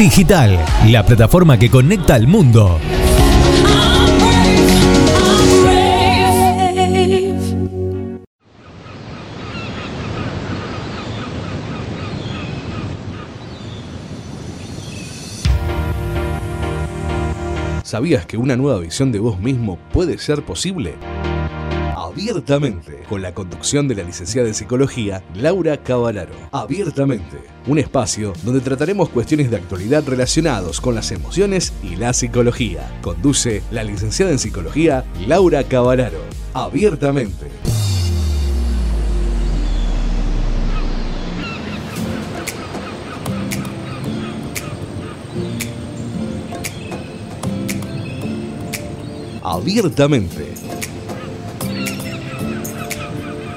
Digital, la plataforma que conecta al mundo. ¿Sabías que una nueva visión de vos mismo puede ser posible? Abiertamente, con la conducción de la licenciada en psicología Laura Cavalaro. Abiertamente, un espacio donde trataremos cuestiones de actualidad relacionados con las emociones y la psicología. Conduce la licenciada en psicología Laura Cavalaro. Abiertamente. Abiertamente.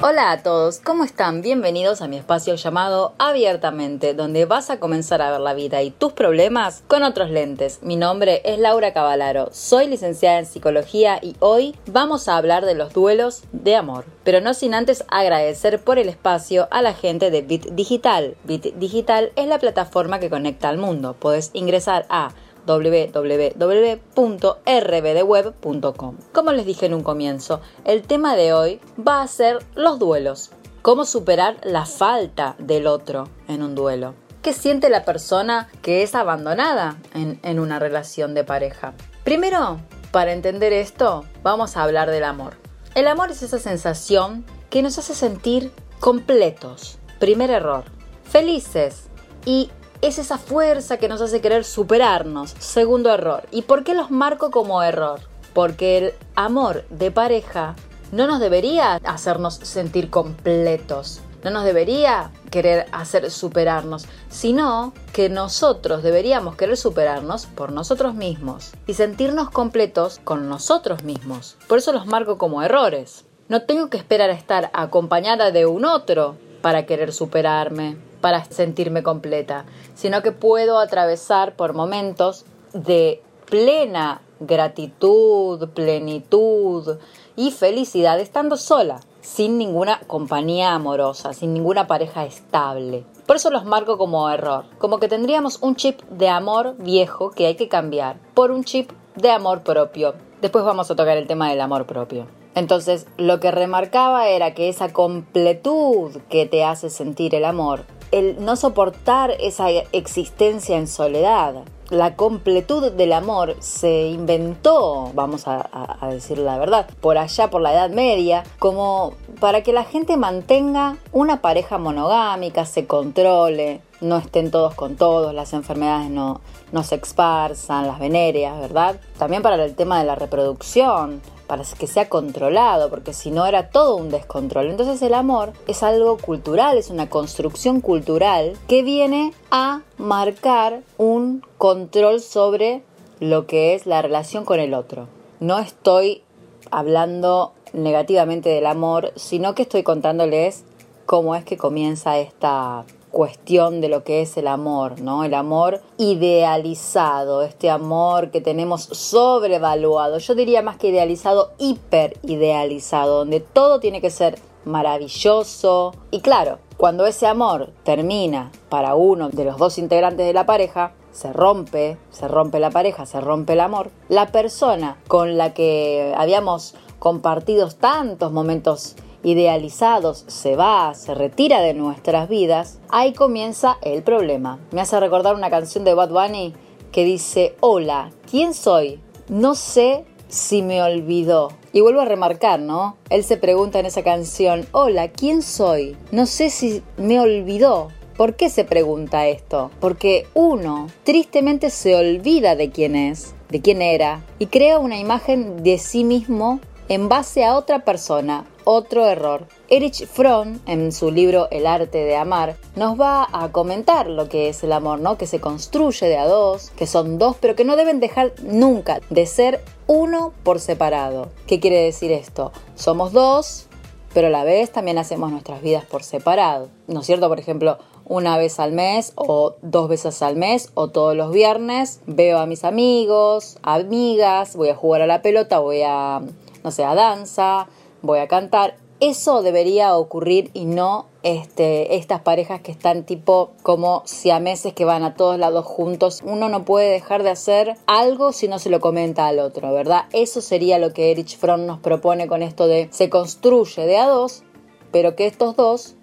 Hola a todos, ¿cómo están? Bienvenidos a mi espacio llamado Abiertamente, donde vas a comenzar a ver la vida y tus problemas con otros lentes. Mi nombre es Laura Cavalaro, soy licenciada en psicología y hoy vamos a hablar de los duelos de amor. Pero no sin antes agradecer por el espacio a la gente de Bit Digital. Bit Digital es la plataforma que conecta al mundo. Puedes ingresar a www.rbdweb.com. Como les dije en un comienzo, el tema de hoy va a ser los duelos. Cómo superar la falta del otro en un duelo. ¿Qué siente la persona que es abandonada en, en una relación de pareja? Primero, para entender esto, vamos a hablar del amor. El amor es esa sensación que nos hace sentir completos. Primer error. Felices y es esa fuerza que nos hace querer superarnos. Segundo error. ¿Y por qué los marco como error? Porque el amor de pareja no nos debería hacernos sentir completos. No nos debería querer hacer superarnos, sino que nosotros deberíamos querer superarnos por nosotros mismos y sentirnos completos con nosotros mismos. Por eso los marco como errores. No tengo que esperar a estar acompañada de un otro para querer superarme para sentirme completa, sino que puedo atravesar por momentos de plena gratitud, plenitud y felicidad estando sola, sin ninguna compañía amorosa, sin ninguna pareja estable. Por eso los marco como error, como que tendríamos un chip de amor viejo que hay que cambiar por un chip de amor propio. Después vamos a tocar el tema del amor propio. Entonces, lo que remarcaba era que esa completud que te hace sentir el amor el no soportar esa existencia en soledad. La completud del amor se inventó, vamos a, decir la verdad, por allá por la Edad Media, como para que la gente mantenga una pareja monogámica, se controle, no estén todos con todos, las enfermedades no, no se esparzan, las venéreas, ¿verdad? También para el tema de la reproducción, para que sea controlado, porque si no era todo un descontrol. Entonces el amor es algo cultural, es una construcción cultural que viene a marcar un control sobre lo que es la relación con el otro. No estoy hablando negativamente del amor, sino que estoy contándoles cómo es que comienza esta cuestión de lo que es el amor, ¿no? El amor idealizado, este amor que tenemos sobrevaluado, yo diría más que idealizado, hiper idealizado, donde todo tiene que ser maravilloso. Y claro, cuando ese amor termina para uno de los dos integrantes de la pareja, se rompe, se rompe la pareja, se rompe el amor, la persona con la que habíamos compartido tantos momentos idealizados se va, se retira de nuestras vidas, ahí comienza el problema. Me hace recordar una canción de Bad Bunny que dice, hola, ¿quién soy? No sé si me olvidó. Y vuelvo a remarcar, ¿no? Él se pregunta en esa canción, hola, ¿quién soy? No sé si me olvidó. ¿Por qué se pregunta esto? Porque uno tristemente se olvida de quién es, de quién era, y crea una imagen de sí mismo en base a otra persona, otro error. Erich Fromm, en su libro El arte de amar, nos va a comentar lo que es el amor, ¿no? Que se construye de a dos, que son dos, pero que no deben dejar nunca de ser uno por separado. ¿Qué quiere decir esto? Somos dos, pero a la vez también hacemos nuestras vidas por separado. ¿No es cierto? Por ejemplo, una vez al mes o dos veces al mes o todos los viernes veo a mis amigos, amigas, voy a jugar a la pelota, voy a, no sé, a danza, voy a cantar. Eso debería ocurrir y no este, estas parejas que están tipo como siameses que van a todos lados juntos. Uno no puede dejar de hacer algo si no se lo comenta al otro, ¿verdad? Eso sería lo que Erich Fromm nos propone con esto de se construye de a dos, pero que estos dos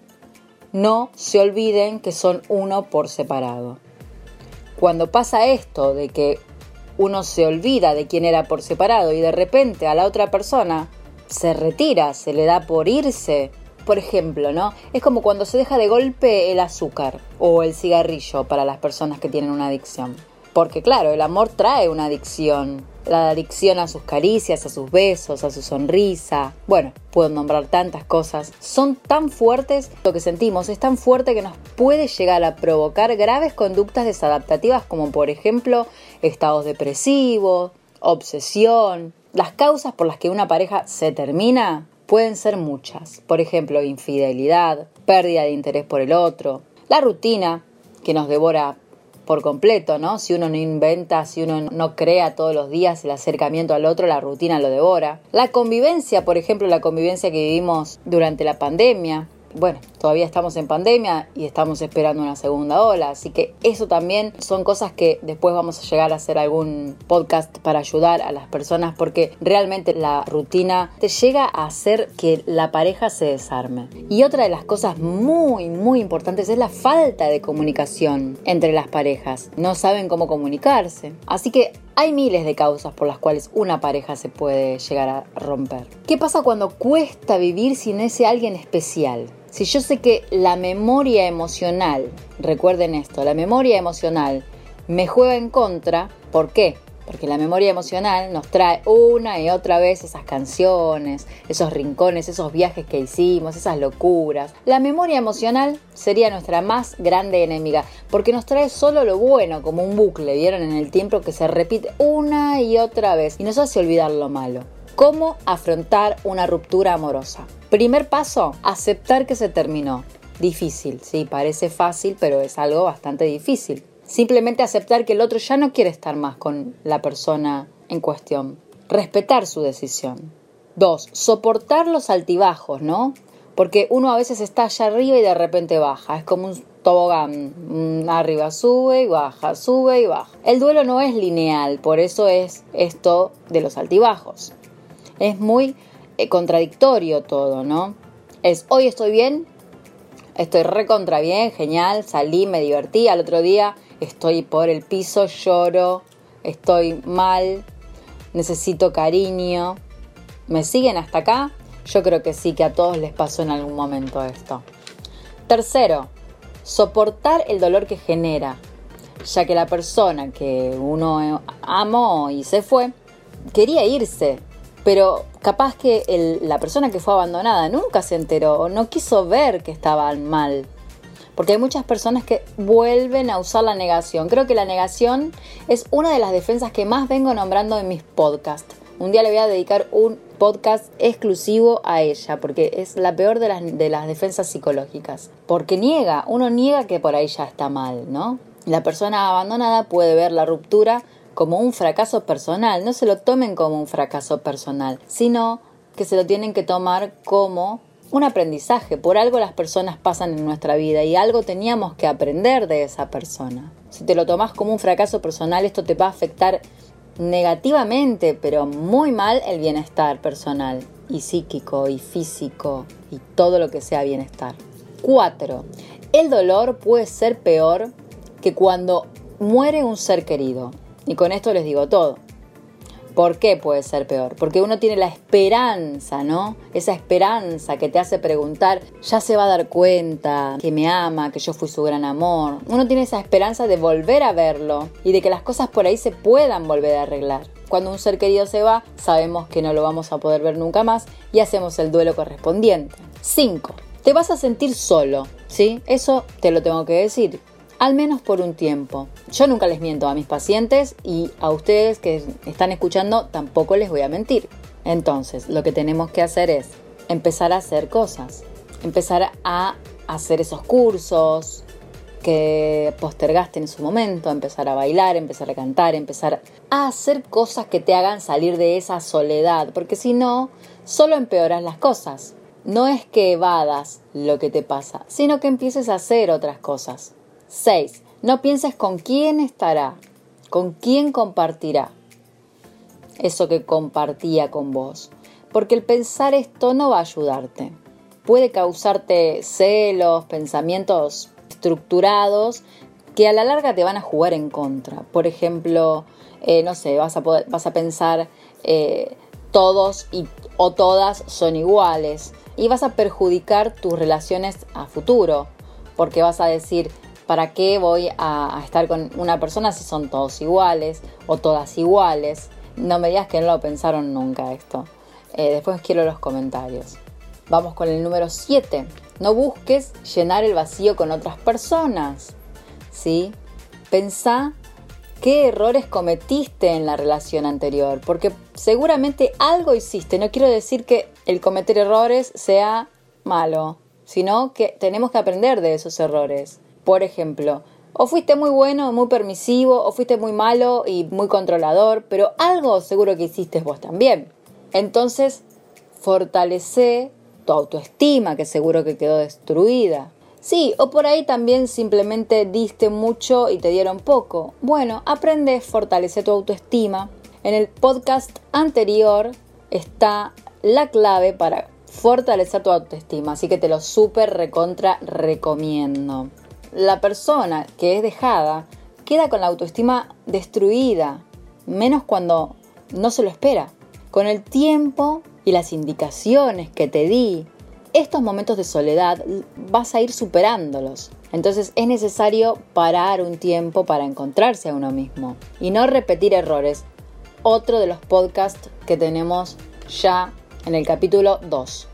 no se olviden que son uno por separado. Cuando pasa esto de que uno se olvida de quién era por separado y de repente a la otra persona se retira, se le da por irse, por ejemplo, ¿no? Es como cuando se deja de golpe el azúcar o el cigarrillo para las personas que tienen una adicción. Porque claro, el amor trae una adicción. La adicción a sus caricias, a sus besos, a su sonrisa. Bueno, puedo nombrar tantas cosas. Son tan fuertes, lo que sentimos es tan fuerte que nos puede llegar a provocar graves conductas desadaptativas como por ejemplo estados depresivos, obsesión. Las causas por las que una pareja se termina pueden ser muchas. Por ejemplo, infidelidad, pérdida de interés por el otro, la rutina que nos devora por completo, ¿no? Si uno no inventa, si uno no crea todos los días el acercamiento al otro, la rutina lo devora. La convivencia, por ejemplo, la convivencia que vivimos durante la pandemia, bueno, todavía estamos en pandemia y estamos esperando una segunda ola, así que eso también son cosas que después vamos a llegar a hacer algún podcast para ayudar a las personas porque realmente la rutina te llega a hacer que la pareja se desarme. Y otra de las cosas muy, muy importantes es la falta de comunicación entre las parejas. No saben cómo comunicarse. Así que hay miles de causas por las cuales una pareja se puede llegar a romper. ¿Qué pasa cuando cuesta vivir sin ese alguien especial? Si yo sé que la memoria emocional, recuerden esto, la memoria emocional me juega en contra, ¿por qué? Porque la memoria emocional nos trae una y otra vez esas canciones, esos rincones, esos viajes que hicimos, esas locuras. La memoria emocional sería nuestra más grande enemiga, porque nos trae solo lo bueno, como un bucle, ¿vieron? En el tiempo que se repite una y otra vez y nos hace olvidar lo malo. ¿Cómo afrontar una ruptura amorosa? Primer paso, aceptar que se terminó. Difícil, sí, parece fácil, pero es algo bastante difícil. Simplemente aceptar que el otro ya no quiere estar más con la persona en cuestión. Respetar su decisión. Dos, soportar los altibajos, ¿no? Porque uno a veces está allá arriba y de repente baja. Es como un tobogán. Mm, arriba sube y baja, sube y baja. El duelo no es lineal, por eso es esto de los altibajos. Es muy eh, contradictorio todo, ¿no? Es hoy estoy bien, estoy recontra bien, genial, salí, me divertí, al otro día estoy por el piso, lloro, estoy mal, necesito cariño. ¿Me siguen hasta acá? Yo creo que sí, que a todos les pasó en algún momento esto. Tercero, soportar el dolor que genera, ya que la persona que uno amó y se fue, quería irse, pero capaz que la persona que fue abandonada nunca se enteró o no quiso ver que estaban mal. Porque hay muchas personas que vuelven a usar la negación. Creo que la negación es una de las defensas que más vengo nombrando en mis podcasts. Un día le voy a dedicar un podcast exclusivo a ella, porque es la peor de las, de las defensas psicológicas. Porque niega, uno niega que por ahí ya está mal, ¿no? La persona abandonada puede ver la ruptura como un fracaso personal. No se lo tomen como un fracaso personal, sino que se lo tienen que tomar como un aprendizaje. Por algo las personas pasan en nuestra vida y algo teníamos que aprender de esa persona. Si te lo tomas como un fracaso personal, esto te va a afectar negativamente, pero muy mal el bienestar personal y psíquico y físico y todo lo que sea bienestar. 4. El dolor puede ser peor que cuando muere un ser querido. Y con esto les digo todo. ¿Por qué puede ser peor? Porque uno tiene la esperanza, ¿no? Esa esperanza que te hace preguntar, ya se va a dar cuenta que me ama, que yo fui su gran amor. Uno tiene esa esperanza de volver a verlo y de que las cosas por ahí se puedan volver a arreglar. Cuando un ser querido se va, sabemos que no lo vamos a poder ver nunca más y hacemos el duelo correspondiente. 5. Te vas a sentir solo, ¿sí? Eso te lo tengo que decir al menos por un tiempo. Yo nunca les miento a mis pacientes y a ustedes que están escuchando tampoco les voy a mentir. Entonces, lo que tenemos que hacer es empezar a hacer cosas, empezar a hacer esos cursos que postergaste en su momento, empezar a bailar, empezar a cantar, empezar a hacer cosas que te hagan salir de esa soledad, porque si no, solo empeoras las cosas. no es que evadas lo que te pasa, sino que empieces a hacer otras cosas. 6. No pienses con quién estará, con quién compartirá eso que compartía con vos. Porque el pensar esto no va a ayudarte. Puede causarte celos, pensamientos estructurados que a la larga te van a jugar en contra. Por ejemplo, eh, no sé, vas a, vas a pensar eh, todos y, o todas son iguales y vas a perjudicar tus relaciones a futuro, porque vas a decir, ¿para qué voy a, estar con una persona si son todos iguales o todas iguales? No me digas que no lo pensaron nunca esto. Eh, después quiero los comentarios. Vamos con el número 7. No busques llenar el vacío con otras personas. ¿Sí? Pensá qué errores cometiste en la relación anterior, porque seguramente algo hiciste. No quiero decir que el cometer errores sea malo, sino que tenemos que aprender de esos errores. Por ejemplo, o fuiste muy bueno, muy permisivo, o fuiste muy malo y muy controlador, pero algo seguro que hiciste vos también. Entonces, fortalece tu autoestima, que seguro que quedó destruida. Sí, o por ahí también simplemente diste mucho y te dieron poco. Bueno, aprende, fortalece tu autoestima. En el podcast anterior está la clave para fortalecer tu autoestima, así que te lo súper recontra recomiendo. La persona que es dejada queda con la autoestima destruida, menos cuando no se lo espera. Con el tiempo y las indicaciones que te di, estos momentos de soledad vas a ir superándolos. Entonces es necesario parar un tiempo para encontrarse a uno mismo y no repetir errores. Otro de los podcasts que tenemos ya en el capítulo 2.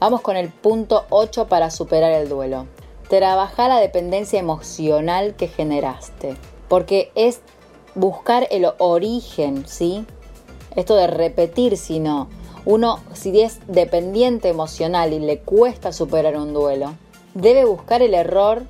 Vamos con el punto 8 para superar el duelo. Trabajar la dependencia emocional que generaste. Porque es buscar el origen, ¿sí? Esto de repetir, sino uno, si es dependiente emocional y le cuesta superar un duelo, debe buscar el error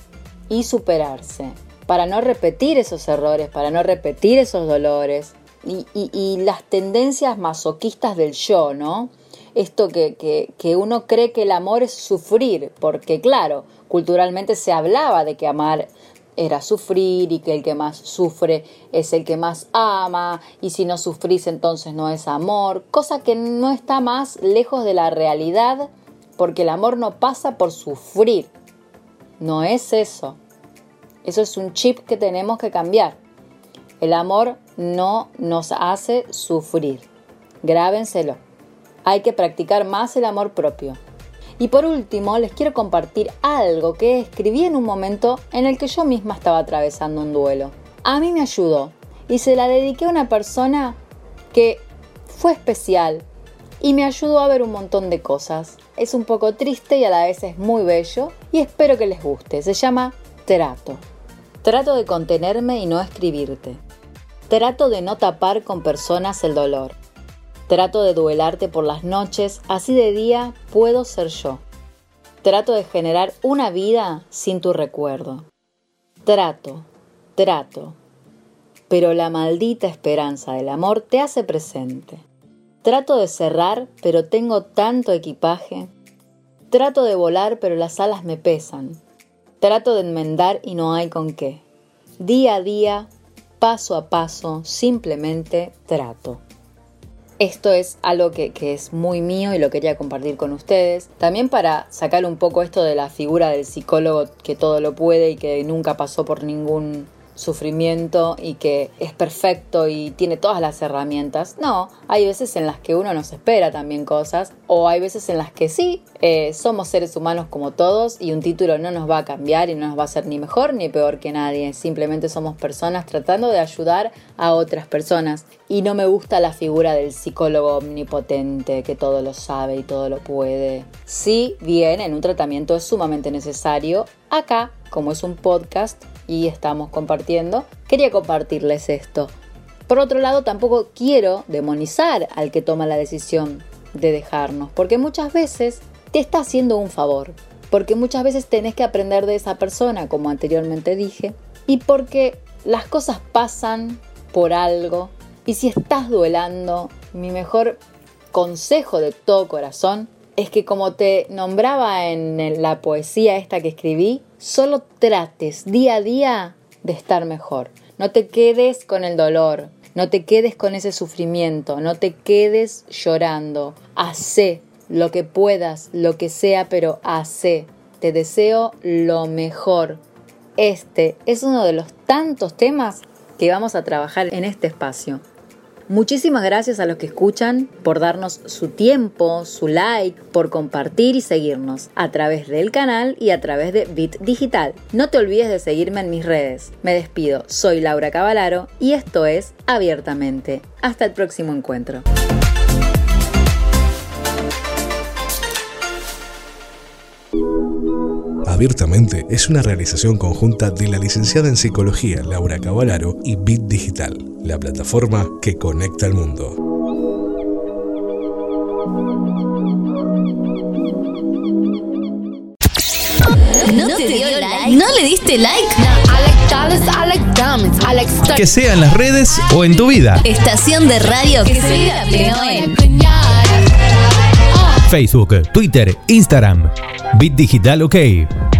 y superarse para no repetir esos errores, para no repetir esos dolores y, las tendencias masoquistas del yo, ¿no? Esto que, que uno cree que el amor es sufrir, porque claro, culturalmente se hablaba de que amar era sufrir y que el que más sufre es el que más ama y si no sufrís entonces no es amor, cosa que no está más lejos de la realidad porque el amor no pasa por sufrir, no es eso, eso es un chip que tenemos que cambiar. El amor no nos hace sufrir, grábenselo, hay que practicar más el amor propio. Y por último, les quiero compartir algo que escribí en un momento en el que yo misma estaba atravesando un duelo. A mí me ayudó y se la dediqué a una persona que fue especial y me ayudó a ver un montón de cosas. Es un poco triste y a la vez es muy bello y espero que les guste. Se llama Trato. Trato de contenerme y no escribirte. Trato de no tapar con personas el dolor. Trato de duelarte por las noches, así de día puedo ser yo. Trato de generar una vida sin tu recuerdo. Trato, trato. Pero la maldita esperanza del amor te hace presente. Trato de cerrar, pero tengo tanto equipaje. Trato de volar, pero las alas me pesan. Trato de enmendar y no hay con qué. Día a día, paso a paso, simplemente trato. Esto es algo que, es muy mío y lo quería compartir con ustedes. También para sacar un poco esto de la figura del psicólogo que todo lo puede y que nunca pasó por ningún sufrimiento y que es perfecto y tiene todas las herramientas. No, hay veces en las que uno nos espera también cosas o hay veces en las que sí, eh, somos seres humanos como todos y un título no nos va a cambiar y no nos va a hacer ni mejor ni peor que nadie. Simplemente somos personas tratando de ayudar a otras personas. Y no me gusta la figura del psicólogo omnipotente que todo lo sabe y todo lo puede. Si bien en un tratamiento es sumamente necesario, acá, como es un podcast, y estamos compartiendo, quería compartirles esto. Por otro lado, tampoco quiero demonizar al que toma la decisión de dejarnos, porque muchas veces te está haciendo un favor, porque muchas veces tenés que aprender de esa persona, como anteriormente dije, y porque las cosas pasan por algo, y si estás duelando, mi mejor consejo de todo corazón es que como te nombraba en la poesía esta que escribí, solo trates día a día de estar mejor. No te quedes con el dolor, no te quedes con ese sufrimiento, no te quedes llorando. Hacé lo que puedas, lo que sea, pero hacé. Te deseo lo mejor. Este es uno de los tantos temas que vamos a trabajar en este espacio. Muchísimas gracias a los que escuchan por darnos su tiempo, su like, por compartir y seguirnos a través del canal y a través de Bit Digital. No te olvides de seguirme en mis redes. Me despido, soy Laura Cavalaro y esto es Abiertamente. Hasta el próximo encuentro. Abiertamente es una realización conjunta de la licenciada en Psicología Laura Cavalaro y Bit Digital, la plataforma que conecta al mundo. ¿No te dio like? ¿No le diste like? Que sea en las redes o en tu vida. Estación de radio que en Facebook, Twitter, Instagram. Bit Digital OK.